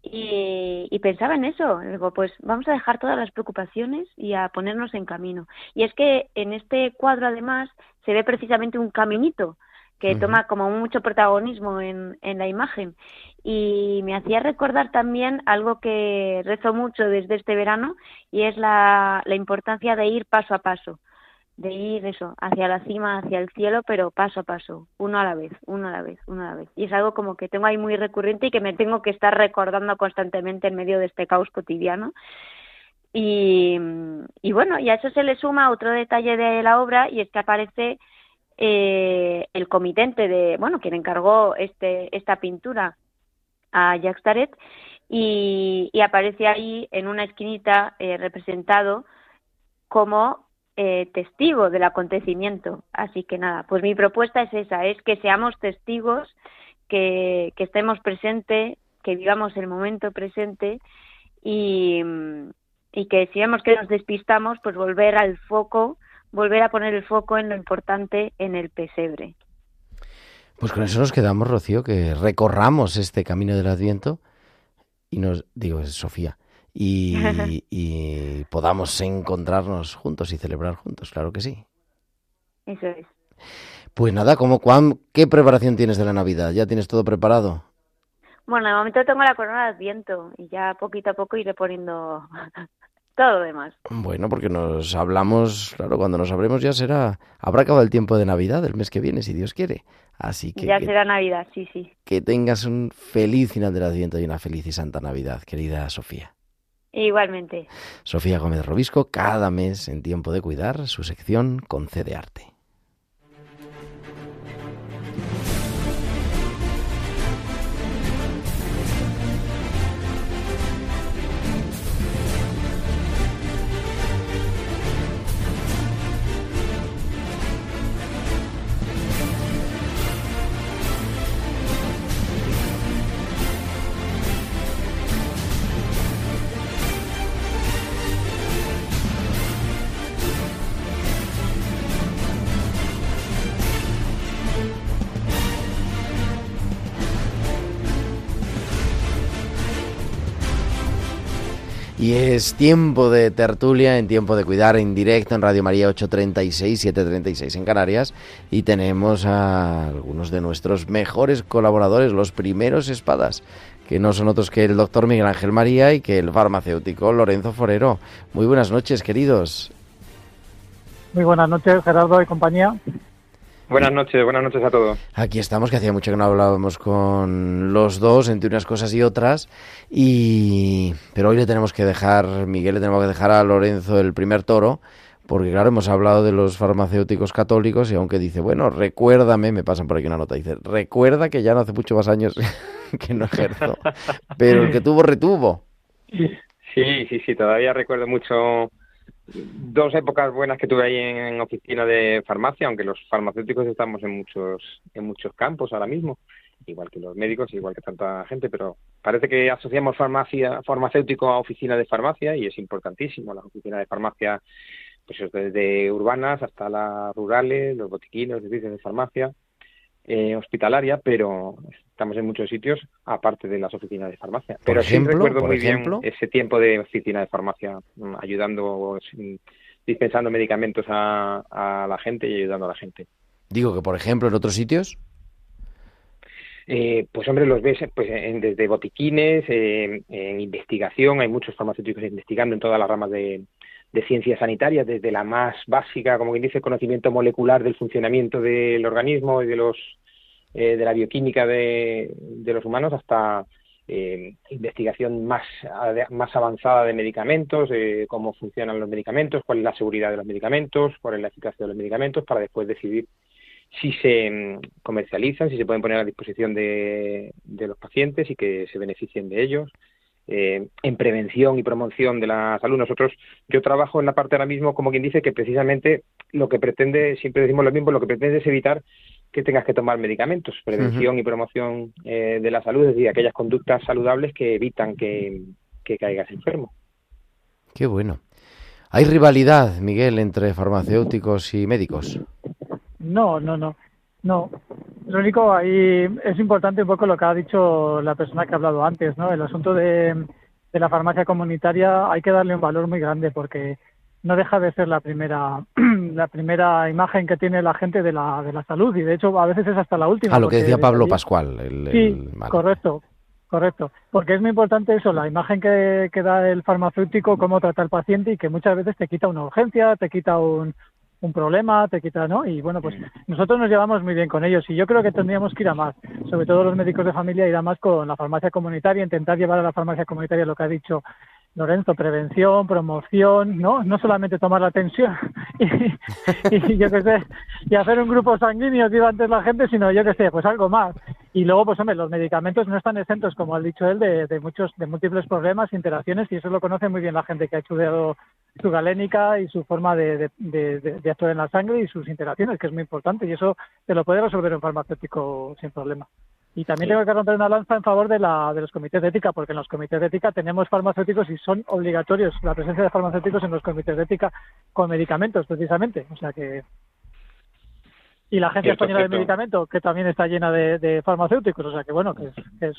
[SPEAKER 8] Y, y pensaba en eso, digo, pues vamos a dejar todas las preocupaciones y a ponernos en camino. Y es que en este cuadro además se ve precisamente un caminito que toma como mucho protagonismo en, en la imagen. Y me hacía recordar también algo que rezo mucho desde este verano y es la, la importancia de ir paso a paso, de ir eso, hacia la cima, hacia el cielo, pero paso a paso, uno a la vez, uno a la vez, uno a la vez. Y es algo como que tengo ahí muy recurrente y que me tengo que estar recordando constantemente en medio de este caos cotidiano. Y, y bueno, y a eso se le suma otro detalle de la obra y es que aparece eh, el comitente de, bueno, quien encargó este, esta pintura a Jacques Taret y, y aparece ahí en una esquinita eh, representado como eh, testigo del acontecimiento. Así que nada, pues mi propuesta es esa, es que seamos testigos, que, que estemos presentes, que vivamos el momento presente y, y que si vemos que nos despistamos, pues volver al foco, volver a poner el foco en lo importante en el pesebre.
[SPEAKER 1] Pues con eso nos quedamos, Rocío, que recorramos este camino del Adviento y nos, digo, es Sofía, y, y podamos encontrarnos juntos y celebrar juntos, claro que sí.
[SPEAKER 8] Eso es.
[SPEAKER 1] Pues nada, ¿cómo, cuán, ¿qué preparación tienes de la Navidad? ¿Ya tienes todo preparado?
[SPEAKER 8] Bueno, de momento tengo la corona de Adviento y ya poquito a poco iré poniendo
[SPEAKER 1] Bueno, porque nos hablamos, claro, cuando nos hablemos ya será, habrá acabado el tiempo de Navidad, el mes que viene, si Dios quiere. Así que,
[SPEAKER 8] ya
[SPEAKER 1] que,
[SPEAKER 8] será Navidad, sí, sí.
[SPEAKER 1] que tengas un feliz final del Adviento y una feliz y santa Navidad, querida Sofía.
[SPEAKER 8] Igualmente.
[SPEAKER 1] Sofía Gómez Robisco, cada mes en Tiempo de Cuidar, su sección con C de Arte. Es tiempo de tertulia, en tiempo de cuidar en directo en Radio María 836, 736 en Canarias. Y tenemos a algunos de nuestros mejores colaboradores, los primeros espadas, que no son otros que el doctor Miguel Ángel María y que el farmacéutico Lorenzo Forero. Muy buenas noches, queridos.
[SPEAKER 9] Muy buenas noches, Gerardo y compañía.
[SPEAKER 10] Buenas noches, buenas noches a todos.
[SPEAKER 1] Aquí estamos, que hacía mucho que no hablábamos con los dos entre unas cosas y otras. Y pero hoy le tenemos que dejar, Miguel, le tenemos que dejar a Lorenzo el primer toro, porque claro, hemos hablado de los farmacéuticos católicos y aunque dice, bueno, recuérdame, me pasan por aquí una nota, dice, recuerda que ya no hace mucho más años que no ejerzo, pero el que tuvo, retuvo.
[SPEAKER 10] Sí, sí, sí, todavía recuerdo mucho dos épocas buenas que tuve ahí en, oficina de farmacia, aunque los farmacéuticos estamos en muchos, en muchos campos ahora mismo, igual que los médicos, igual que tanta gente, pero parece que asociamos farmacia, farmacéutico a oficina de farmacia y es importantísimo. Las oficinas de farmacia, pues desde urbanas hasta las rurales, los botiquines, los servicios de farmacia, eh, hospitalaria, pero estamos en muchos sitios aparte de las oficinas de farmacia. Pero sí recuerdo muy bien ese tiempo de oficina de farmacia, mm, ayudando, dispensando medicamentos a, a, la gente y ayudando a la gente.
[SPEAKER 1] Digo que, por ejemplo, en otros sitios.
[SPEAKER 10] Eh, pues hombre, los ves pues, en, desde botiquines, en investigación, hay muchos farmacéuticos investigando en todas las ramas de, de ciencias sanitarias, desde la más básica, como quien dice, conocimiento molecular del funcionamiento del organismo y de los eh, de la bioquímica de, de los humanos hasta eh, investigación más, más avanzada de medicamentos, de cómo funcionan los medicamentos, cuál es la seguridad de los medicamentos, cuál es la eficacia de los medicamentos, para después decidir si se mm, comercializan, si se pueden poner a disposición de, de los pacientes y que se beneficien de ellos. Eh, en prevención y promoción de la salud. Nosotros, yo trabajo en la parte ahora mismo, como quien dice, que precisamente lo que pretende, siempre decimos lo mismo, lo que pretende es evitar que tengas que tomar medicamentos, prevención y promoción eh, de la salud, es decir, aquellas conductas saludables que evitan que, que caigas enfermo.
[SPEAKER 1] Qué bueno. ¿Hay rivalidad, Miguel, entre farmacéuticos y médicos?
[SPEAKER 9] No, no, no. No, lo único ahí es importante un poco lo que ha dicho la persona que ha hablado antes, ¿no? El asunto de, de la farmacia comunitaria hay que darle un valor muy grande porque no deja de ser la primera la primera imagen que tiene la gente de la, de la salud y de hecho a veces es hasta la última.
[SPEAKER 1] Ah, lo que decía Pablo Pascual. El,
[SPEAKER 9] sí, correcto, correcto. Porque es muy importante eso, la imagen que, que da el farmacéutico, cómo trata al paciente y que muchas veces te quita una urgencia, te quita un, un problema, te quita, ¿no? Y bueno, pues nosotros nos llevamos muy bien con ellos y yo creo que tendríamos que ir a más, sobre todo los médicos de familia, ir a más con la farmacia comunitaria, intentar llevar a la farmacia comunitaria lo que ha dicho Lorenzo, prevención, promoción, ¿no? No solamente tomar la tensión y, yo qué sé, y hacer un grupo sanguíneo que iba antes la gente, sino yo qué sé, pues algo más. Y luego, pues hombre, los medicamentos no están exentos, como ha dicho él, de, de muchos, de múltiples problemas, interacciones, y eso lo conoce muy bien la gente que ha estudiado su galénica y su forma de, de, de, actuar en la sangre y sus interacciones, que es muy importante, y eso se lo puede resolver un farmacéutico sin problema. Y también tengo que romper una lanza en favor de, la, de los comités de ética, porque en los comités de ética tenemos farmacéuticos y son obligatorios la presencia de farmacéuticos en los comités de ética con medicamentos, precisamente. O sea que. Y la Agencia Española de Medicamento, que también está llena de, farmacéuticos. O sea que, bueno, que es,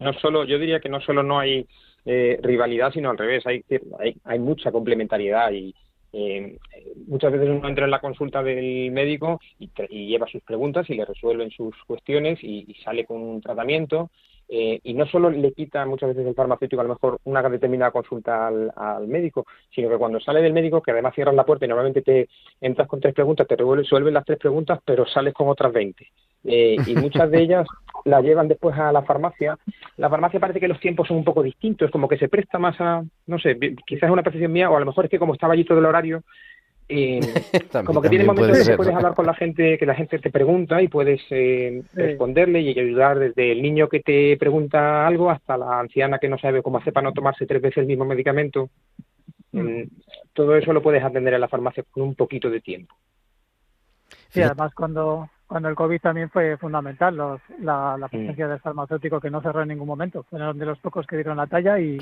[SPEAKER 10] No solo, yo diría que no solo no hay eh, rivalidad, sino al revés, hay, hay, hay mucha complementariedad y eh, muchas veces uno entra en la consulta del médico y, lleva sus preguntas y le resuelven sus cuestiones y, sale con un tratamiento. Eh, y no solo le quita muchas veces el farmacéutico a lo mejor una determinada consulta al, médico, sino que cuando sale del médico, que además cierras la puerta y normalmente te entras con tres preguntas, te resuelven las tres preguntas, pero sales con otras veinte. Eh, y muchas de ellas la llevan después a la farmacia. La farmacia parece que los tiempos son un poco distintos, como que se presta más a, no sé, quizás es una percepción mía, o a lo mejor es que como estaba allí todo el horario, eh, como que tiene momentos en que puedes hablar con la gente, que la gente te pregunta y puedes eh, responderle y ayudar desde el niño que te pregunta algo hasta la anciana que no sabe cómo hacer para no tomarse tres veces el mismo medicamento. Mm. todo eso lo puedes atender en la farmacia con un poquito de tiempo.
[SPEAKER 9] Sí, además cuando cuando el COVID también fue fundamental, los, la, la, presencia del farmacéutico que no cerró en ningún momento. Fueron de los pocos que dieron la talla y,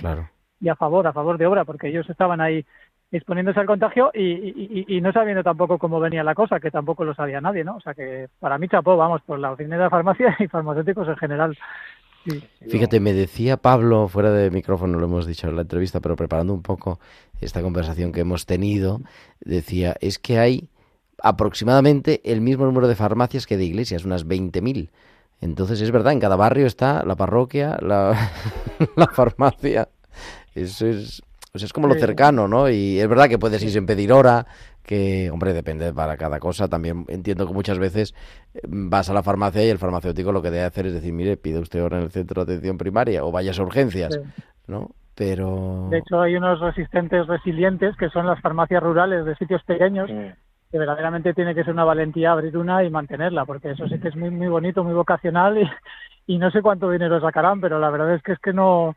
[SPEAKER 9] y a favor, a favor de obra, porque ellos estaban ahí exponiéndose al contagio y, no sabiendo tampoco cómo venía la cosa, que tampoco lo sabía nadie, ¿no? O sea que para mí chapó, vamos, por la oficina de farmacia y farmacéuticos en general.
[SPEAKER 1] Fíjate, me decía Pablo, fuera de micrófono, lo hemos dicho en la entrevista, pero preparando un poco esta conversación que hemos tenido, decía, es que hay aproximadamente el mismo número de farmacias que de iglesias, unas 20.000. Entonces es verdad, en cada barrio está la parroquia, la farmacia. Eso es, sea, es como lo cercano, ¿no? Y es verdad que puedes ir sin pedir hora, que, hombre, depende para cada cosa. También entiendo que muchas veces eh, vas a la farmacia y el farmacéutico lo que debe hacer es decir, mire, pide usted hora en el centro de atención primaria o vayas a urgencias,
[SPEAKER 9] Sí.
[SPEAKER 1] ¿no? Pero...
[SPEAKER 9] De hecho, hay unos resistentes resilientes que son las farmacias rurales de sitios pequeños,
[SPEAKER 10] Mm.
[SPEAKER 9] que verdaderamente tiene que ser una valentía abrir una y mantenerla, porque eso sí que es muy, muy bonito, muy vocacional y, y no sé cuánto dinero sacarán, pero la verdad es que es que no,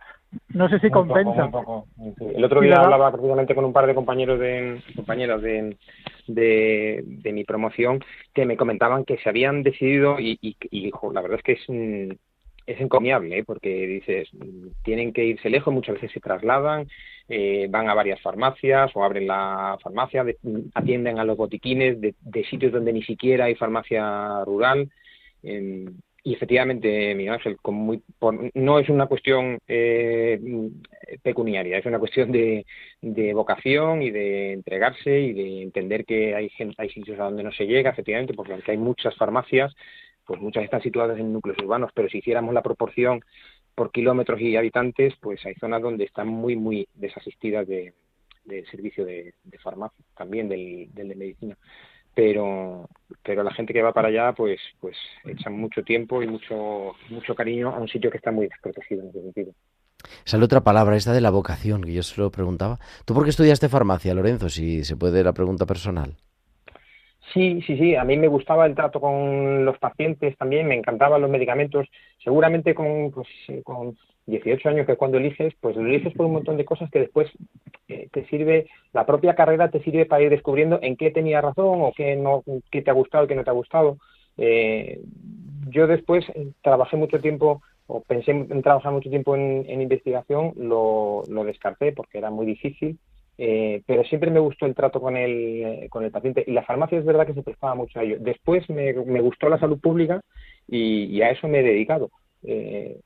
[SPEAKER 9] no sé si
[SPEAKER 10] Muy poco,
[SPEAKER 9] compensa.
[SPEAKER 10] muy poco. El otro día hablaba precisamente con un par de compañeros de compañeras de, de, de mi promoción que me comentaban que se habían decidido y, y, y, jo, la verdad es que es un- es encomiable ¿eh? porque dices tienen que irse lejos muchas veces se trasladan eh, van a varias farmacias o abren la farmacia de- atienden a los botiquines de, de sitios donde ni siquiera hay farmacia rural eh, y efectivamente, Ángel, muy, por- no es una cuestión eh, pecuniaria, es una cuestión de, de vocación y de entregarse y de entender que hay, hay sitios a donde no se llega, efectivamente, porque aunque hay muchas farmacias, pues muchas están situadas en núcleos urbanos, pero si hiciéramos la proporción por kilómetros y habitantes, pues hay zonas donde están muy, muy desasistidas de, servicio de, farmacia, también del de medicina pero pero la gente que va para allá pues pues echan mucho tiempo y mucho mucho cariño a un sitio que está muy desprotegido en ese sentido.
[SPEAKER 1] Sale otra palabra, esta de la vocación, que yo se lo preguntaba. ¿Tú por qué estudiaste farmacia, Lorenzo? Si se puede la pregunta personal.
[SPEAKER 10] Sí, sí, sí, a mí me gustaba el trato con los pacientes también, me encantaban los medicamentos. Seguramente con, pues, eh, con 18 años, que cuando eliges, pues lo eliges por un montón de cosas que después eh, te sirve, la propia carrera te sirve para ir descubriendo en qué tenías razón o qué, no, qué te ha gustado qué no te ha gustado. Eh, yo después eh, trabajé mucho tiempo o pensé en trabajar mucho tiempo en, en investigación, lo, lo descarté porque era muy difícil. Eh, pero siempre me gustó el trato con el, eh, con el paciente y la farmacia es verdad que se prestaba mucho a ello. Después me, me gustó la salud pública y, a eso me he dedicado. Eh,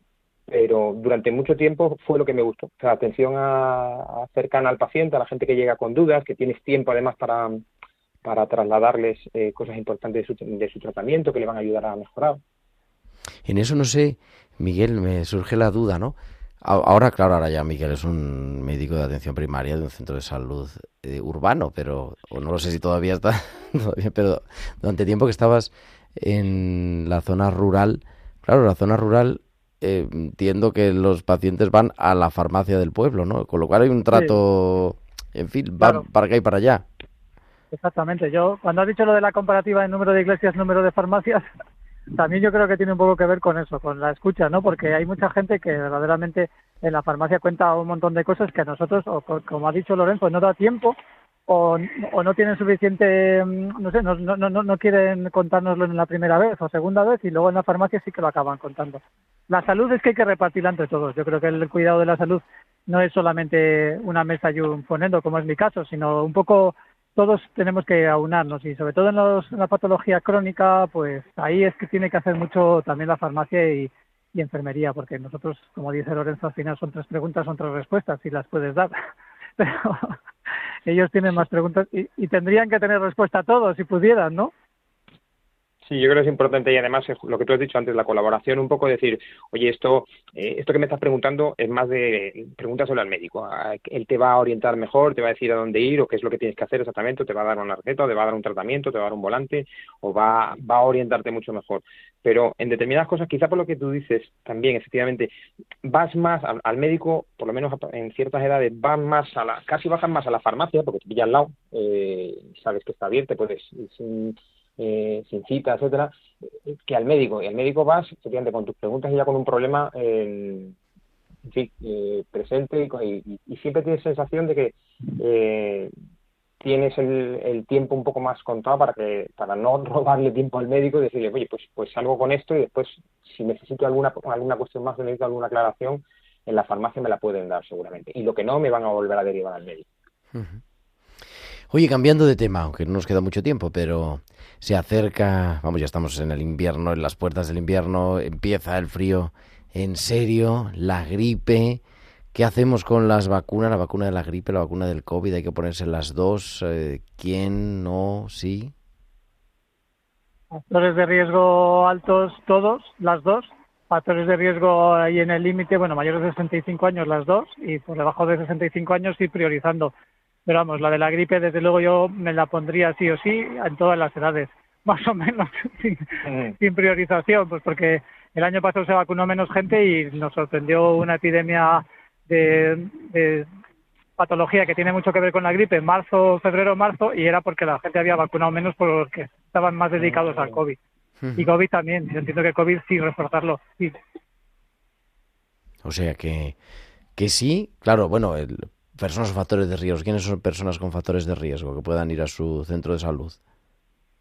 [SPEAKER 10] pero durante mucho tiempo fue lo que me gustó. O atención a, cercana al paciente, a la gente que llega con dudas, que tienes tiempo además para, para trasladarles cosas importantes de su, de su tratamiento que le van a ayudar a mejorar.
[SPEAKER 1] En eso no sé, Miguel, me surge la duda, ¿no? Ahora, claro, ahora ya Miguel es un médico de atención primaria de un centro de salud eh, urbano, pero, o no lo sé si todavía está, todavía, pero durante tiempo que estabas en la zona rural, claro, la zona rural eh, entiendo que los pacientes van a la farmacia del pueblo, ¿no? Con lo cual hay un trato, en fin, va
[SPEAKER 9] Claro.
[SPEAKER 1] para acá y para allá.
[SPEAKER 9] Exactamente. Yo, cuando has dicho lo de la comparativa de número de iglesias, número de farmacias, también yo creo que tiene un poco que ver con eso, con la escucha, ¿no? Porque hay mucha gente que verdaderamente en la farmacia cuenta un montón de cosas que a nosotros, o co- como ha dicho Lorenzo, no da tiempo o, o no tienen suficiente, mm, no sé, no, no, no, no quieren contárnoslo en la primera vez o segunda vez y luego en la farmacia sí que lo acaban contando. La salud es que hay que repartirla entre todos. Yo creo que el cuidado de la salud no es solamente una mesa y un fonendo, como es mi caso, sino un poco todos tenemos que aunarnos y sobre todo en, la patología crónica, pues ahí es que tiene que hacer mucho también la farmacia y, y enfermería, porque nosotros, como dice Lorenzo, al final son tres preguntas, son tres respuestas, si las puedes dar. Pero ellos tienen más preguntas y, y tendrían que tener respuesta a todos si pudieran, ¿no?
[SPEAKER 10] Sí, yo creo que es importante y además lo que tú has dicho antes, la colaboración, un poco decir, oye, esto, eh, esto que me estás preguntando es más de pregúntaselo al médico. Él te va a orientar mejor, te va a decir a dónde ir o qué es lo que tienes que hacer exactamente, o te va a dar una receta, o te va a dar un tratamiento, te va a dar un volante, o va, va a orientarte mucho mejor. Pero en determinadas cosas, quizá por lo que tú dices también, efectivamente, vas más al, al médico, por lo menos en ciertas edades, vas más a la, casi bajas más a la farmacia, porque te pilla al lado, eh, sabes que está abierta, puedes eh, sin cita, etcétera, que al médico. Y al médico vas, efectivamente, con tus preguntas y ya con un problema, en fin, eh, presente y, y- y- siempre tienes sensación de que eh, tienes el, tiempo un poco más contado para que para no robarle tiempo al médico y decirle, oye, pues pues salgo con esto y después si necesito alguna alguna cuestión más necesito alguna aclaración, en la farmacia me la pueden dar seguramente. Y lo que no, me van a volver a derivar al médico.
[SPEAKER 1] Oye, cambiando de tema, aunque no nos queda mucho tiempo, pero se acerca, vamos, ya estamos en el invierno, en las puertas del invierno, empieza el frío en serio la gripe. ¿Qué hacemos con las vacunas? La vacuna de la gripe, la vacuna del COVID, hay que ponerse las dos. Eh, ¿Quién no? ¿Sí?
[SPEAKER 9] Factores de riesgo altos todos, las dos. Factores de riesgo ahí en el límite, bueno, mayores de 65 años las dos y por debajo de 65 años sí priorizando. Pero vamos, la de la gripe desde luego yo me la pondría sí o sí en todas las edades, más o menos sin, sin priorización, pues porque el año pasado se vacunó menos gente y nos sorprendió una epidemia de, de patología que tiene mucho que ver con la gripe en marzo, febrero, marzo, y era porque la gente había vacunado menos porque estaban más dedicados al COVID. Y COVID también, yo entiendo que COVID sí, reforzarlo, sí.
[SPEAKER 1] O sea que, que sí, claro, bueno, el, personas con factores de riesgo. ¿Quiénes son personas con factores de riesgo que puedan ir a su centro de salud?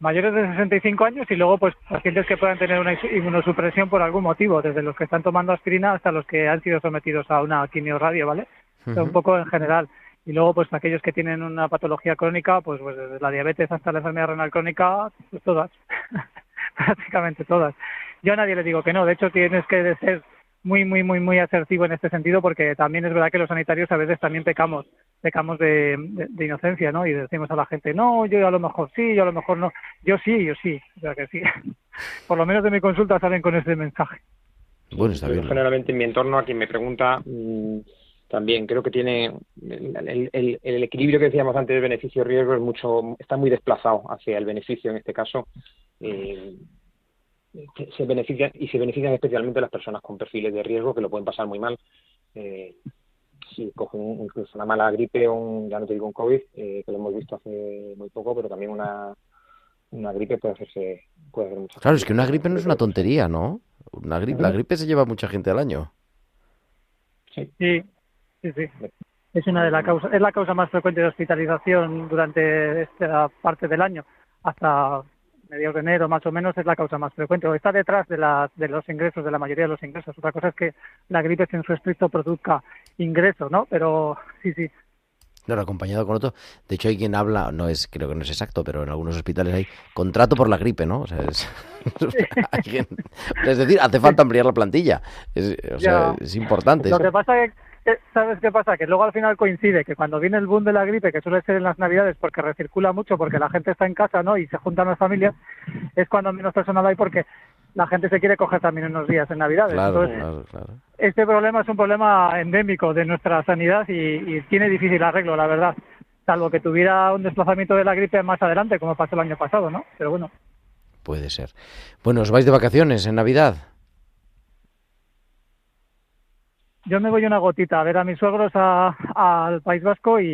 [SPEAKER 9] Mayores de 65 años y luego pues pacientes que puedan tener una inmunosupresión por algún motivo, desde los que están tomando aspirina hasta los que han sido sometidos a una quimioradio, ¿vale? Un poco en general. Y luego pues aquellos que tienen una patología crónica, pues, pues desde la diabetes hasta la enfermedad renal crónica, pues todas, prácticamente todas. Yo a nadie le digo que no, de hecho tienes que ser muy, muy, muy, muy asertivo en este sentido porque también es verdad que los sanitarios a veces también pecamos, pecamos de, de, de inocencia, ¿no? Y decimos a la gente, no, yo a lo mejor sí, yo a lo mejor no. Yo sí, yo sí, o sea que sí. Por lo menos de mi consulta salen con ese mensaje.
[SPEAKER 1] Bueno, está
[SPEAKER 10] Yo
[SPEAKER 1] bien.
[SPEAKER 10] generalmente en mi entorno a quien me pregunta mm, también creo que tiene el, el- el equilibrio que decíamos antes de beneficio-riesgo es mucho está muy desplazado hacia el beneficio en este caso eh, se benefician y se benefician especialmente las personas con perfiles de riesgo que lo pueden pasar muy mal eh, si cogen un- incluso una mala gripe o un, ya no te digo un covid eh, que lo hemos visto hace muy poco pero también una una gripe puede hacerse puede hacer muchas
[SPEAKER 1] Claro, es que una gripe no es una tontería, ¿no? Una gripe, la gripe se lleva mucha gente al año.
[SPEAKER 9] Sí, sí, sí. Es una de las causas, es la causa más frecuente de hospitalización durante esta parte del año, hasta mediados de enero más o menos es la causa más frecuente, o está detrás de, la, de los ingresos, de la mayoría de los ingresos. Otra cosa es que la gripe en su estricto produzca ingresos, ¿no? Pero sí, sí,
[SPEAKER 1] Claro, acompañado con otro. De hecho, hay quien habla, no es, creo que no es exacto, pero en algunos hospitales hay contrato por la gripe, ¿no? O sea, es, es decir, hace falta ampliar la plantilla. Es, o sea, es importante.
[SPEAKER 9] Lo que pasa es que, ¿sabes qué pasa? Que luego al final coincide que cuando viene el boom de la gripe, que suele ser en las navidades porque recircula mucho, porque la gente está en casa, ¿no? Y se juntan las familias, es cuando menos personal hay porque la gente se quiere coger también unos días en navidades.
[SPEAKER 1] Claro,
[SPEAKER 9] Entonces,
[SPEAKER 1] claro, claro.
[SPEAKER 9] este problema es un problema endémico de nuestra sanidad y, y tiene difícil arreglo, la verdad. Salvo que tuviera un desplazamiento de la gripe más adelante, como pasó el año pasado, ¿no? Pero bueno,
[SPEAKER 1] Puede ser. Bueno, ¿os vais de vacaciones en Navidad?
[SPEAKER 9] Yo me voy una gotita a ver a mis suegros a- al País Vasco y,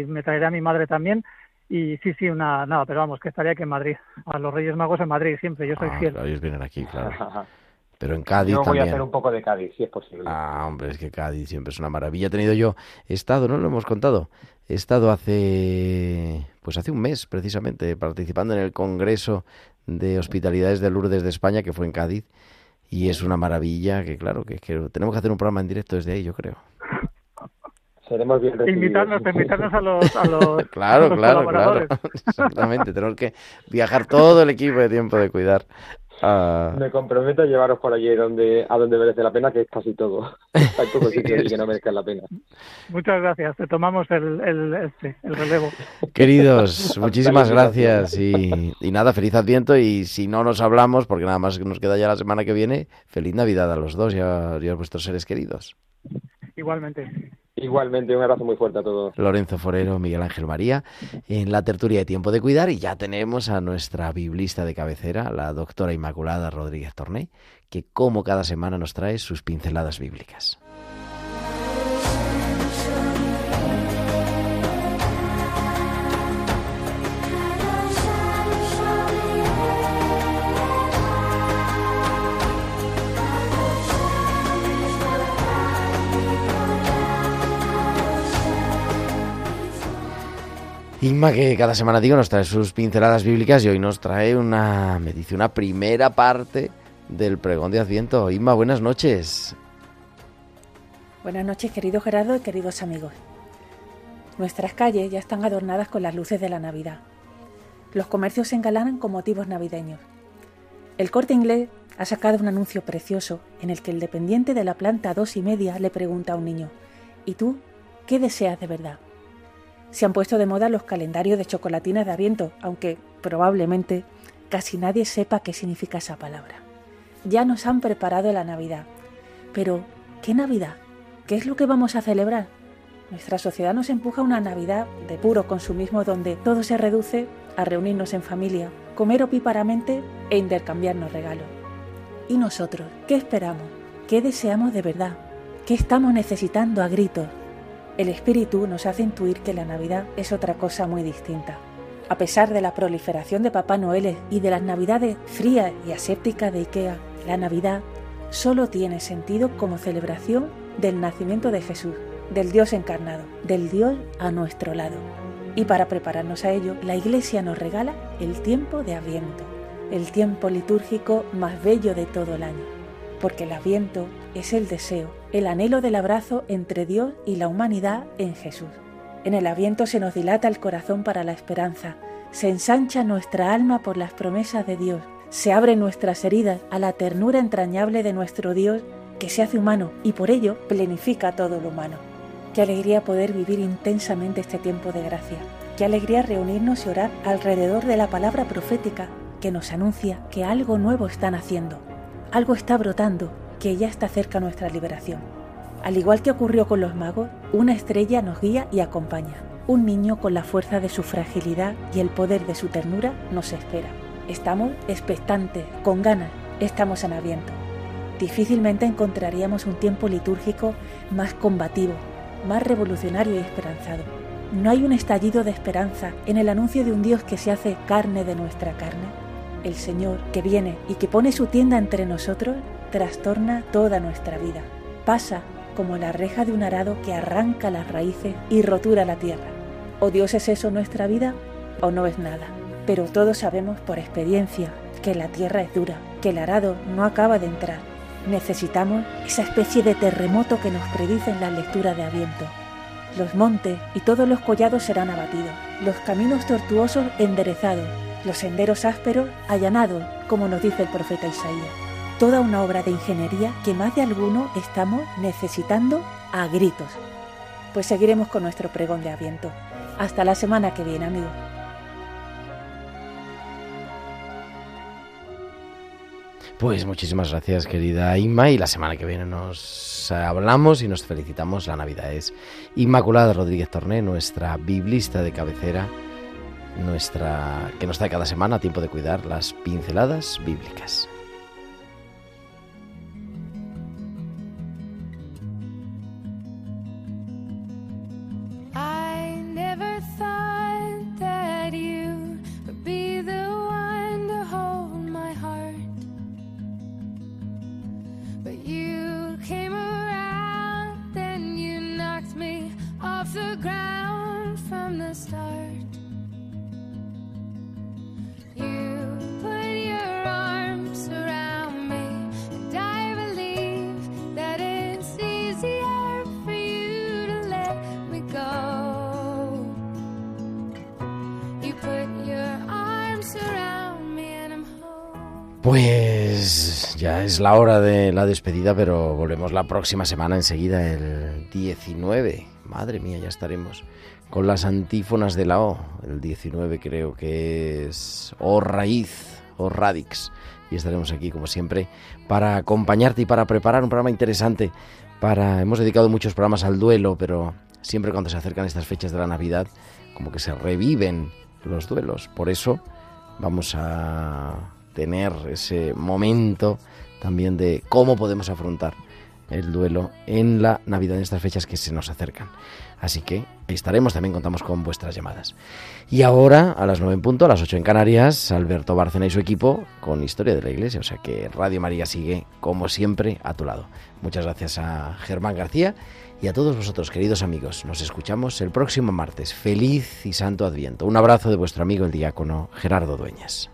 [SPEAKER 9] y me traeré a mi madre también. Y sí, sí, una, nada, pero vamos, que estaría aquí en Madrid. A los Reyes Magos en Madrid siempre, yo soy
[SPEAKER 1] Ah,
[SPEAKER 9] fiel.
[SPEAKER 1] claro, ellos vienen aquí, claro. Pero en Cádiz
[SPEAKER 10] yo voy
[SPEAKER 1] también.
[SPEAKER 10] a hacer un poco de Cádiz si es posible
[SPEAKER 1] Ah, hombre, es que Cádiz siempre es una maravilla. He tenido yo, he estado, ¿no? Lo hemos contado. He estado hace, pues hace un mes, precisamente, participando en el Congreso de Hospitalidades de Lourdes de España, que fue en Cádiz. Y es una maravilla que, claro, que, tenemos que hacer un programa en directo desde ahí, yo creo.
[SPEAKER 10] Seremos bien recibidos
[SPEAKER 9] Invitarnos, invitarnos a los, a los, a
[SPEAKER 1] Claro,
[SPEAKER 9] los
[SPEAKER 1] claro, claro. Exactamente. Tenemos que viajar todo el equipo de tiempo de cuidar. a-
[SPEAKER 10] Me comprometo a llevaros por allí donde, a donde merece la pena, que es casi todo. Hay pocos sitios que no merezcan la pena.
[SPEAKER 9] Muchas gracias, te tomamos el, el, este, el relevo.
[SPEAKER 1] Queridos, muchísimas gracias y, y nada, feliz Adviento y si no nos hablamos, porque nada más nos queda ya la semana que viene, feliz Navidad a los dos y a, y a vuestros seres queridos.
[SPEAKER 9] Igualmente.
[SPEAKER 10] Igualmente, un abrazo muy fuerte a todos.
[SPEAKER 1] Lorenzo Forero, Miguel Ángel María, en la tertulia de Tiempo de Cuidar y ya tenemos a nuestra biblista de cabecera, la doctora Inmaculada Rodríguez Torné, que como cada semana nos trae sus pinceladas bíblicas. Inma, que cada semana digo, nos trae sus pinceladas bíblicas y hoy nos trae una, me dice, una primera parte del pregón de Adviento. Inma, buenas noches.
[SPEAKER 11] Buenas noches, querido Gerardo y queridos amigos. Nuestras calles ya están adornadas con las luces de la Navidad. Los comercios se engalanan con motivos navideños. El corte inglés ha sacado un anuncio precioso en el que el dependiente de la planta dos y media le pregunta a un niño, ¿y tú qué deseas de verdad? Se han puesto de moda los calendarios de chocolatinas de aviento, aunque probablemente casi nadie sepa qué significa esa palabra. Ya nos han preparado la Navidad. Pero, ¿qué Navidad? ¿Qué es lo que vamos a celebrar? Nuestra sociedad nos empuja a una Navidad de puro consumismo donde todo se reduce a reunirnos en familia, comer opíparamente e intercambiarnos regalos. ¿Y nosotros? ¿Qué esperamos? ¿Qué deseamos de verdad? ¿Qué estamos necesitando a gritos? El espíritu nos hace intuir que la Navidad es otra cosa muy distinta. A pesar de la proliferación de Papá Noel y de las Navidades frías y asépticas de Ikea, la Navidad solo tiene sentido como celebración del nacimiento de Jesús, del Dios encarnado, del Dios a nuestro lado. Y para prepararnos a ello, la Iglesia nos regala el tiempo de Adviento, el tiempo litúrgico más bello de todo el año, porque el Adviento es el deseo, el anhelo del abrazo entre Dios y la humanidad en Jesús. En el Adviento se nos dilata el corazón para la esperanza, se ensancha nuestra alma por las promesas de Dios, se abren nuestras heridas a la ternura entrañable de nuestro Dios que se hace humano y por ello plenifica todo lo humano. Qué alegría poder vivir intensamente este tiempo de gracia. Qué alegría reunirnos y orar alrededor de la palabra profética que nos anuncia que algo nuevo está naciendo, algo está brotando, que ya está cerca nuestra liberación. Al igual que ocurrió con los magos, una estrella nos guía y acompaña. Un niño con la fuerza de su fragilidad y el poder de su ternura nos espera. Estamos expectantes, con ganas, estamos en aviento. Difícilmente encontraríamos un tiempo litúrgico más combativo, más revolucionario y esperanzado. No hay un estallido de esperanza en el anuncio de un Dios que se hace carne de nuestra carne. El Señor que viene y que pone su tienda entre nosotros trastorna toda nuestra vida. Pasa como la reja de un arado que arranca las raíces y rotura la tierra. O Dios es eso nuestra vida o no es nada. Pero todos sabemos por experiencia que la tierra es dura, que el arado no acaba de entrar. Necesitamos esa especie de terremoto que nos predicen las lecturas de Aviento. Los montes y todos los collados serán abatidos, los caminos tortuosos enderezados, los senderos ásperos allanados, como nos dice el profeta Isaías. Toda una obra de ingeniería que más de alguno estamos necesitando a gritos. Pues seguiremos con nuestro pregón de Aviento. Hasta la semana que viene, amigos.
[SPEAKER 1] Pues muchísimas gracias, querida Inma, y la semana que viene nos hablamos y nos felicitamos. La Navidad es Inmaculada Rodríguez Torné, nuestra biblista de cabecera, nuestra que nos da cada semana tiempo de cuidar las pinceladas bíblicas. Pues ya es la hora de la despedida, pero volvemos la próxima semana enseguida, el 19. Madre mía, ya estaremos con las antífonas de la O. El 19 creo que es O raíz, O radix. Y estaremos aquí, como siempre, para acompañarte y para preparar un programa interesante. Para... Hemos dedicado muchos programas al duelo, pero siempre cuando se acercan estas fechas de la Navidad, como que se reviven los duelos. Por eso vamos a tener ese momento también de cómo podemos afrontar el duelo en la Navidad, en estas fechas que se nos acercan. Así que estaremos, también contamos con vuestras llamadas. Y ahora, a las 9 en punto, a las 8 en Canarias, Alberto Bárcena y su equipo con Historia de la Iglesia. O sea que Radio María sigue, como siempre, a tu lado. Muchas gracias a Germán García y a todos vosotros, queridos amigos. Nos escuchamos el próximo martes. Feliz y santo Adviento. Un abrazo de vuestro amigo el diácono Gerardo Dueñas.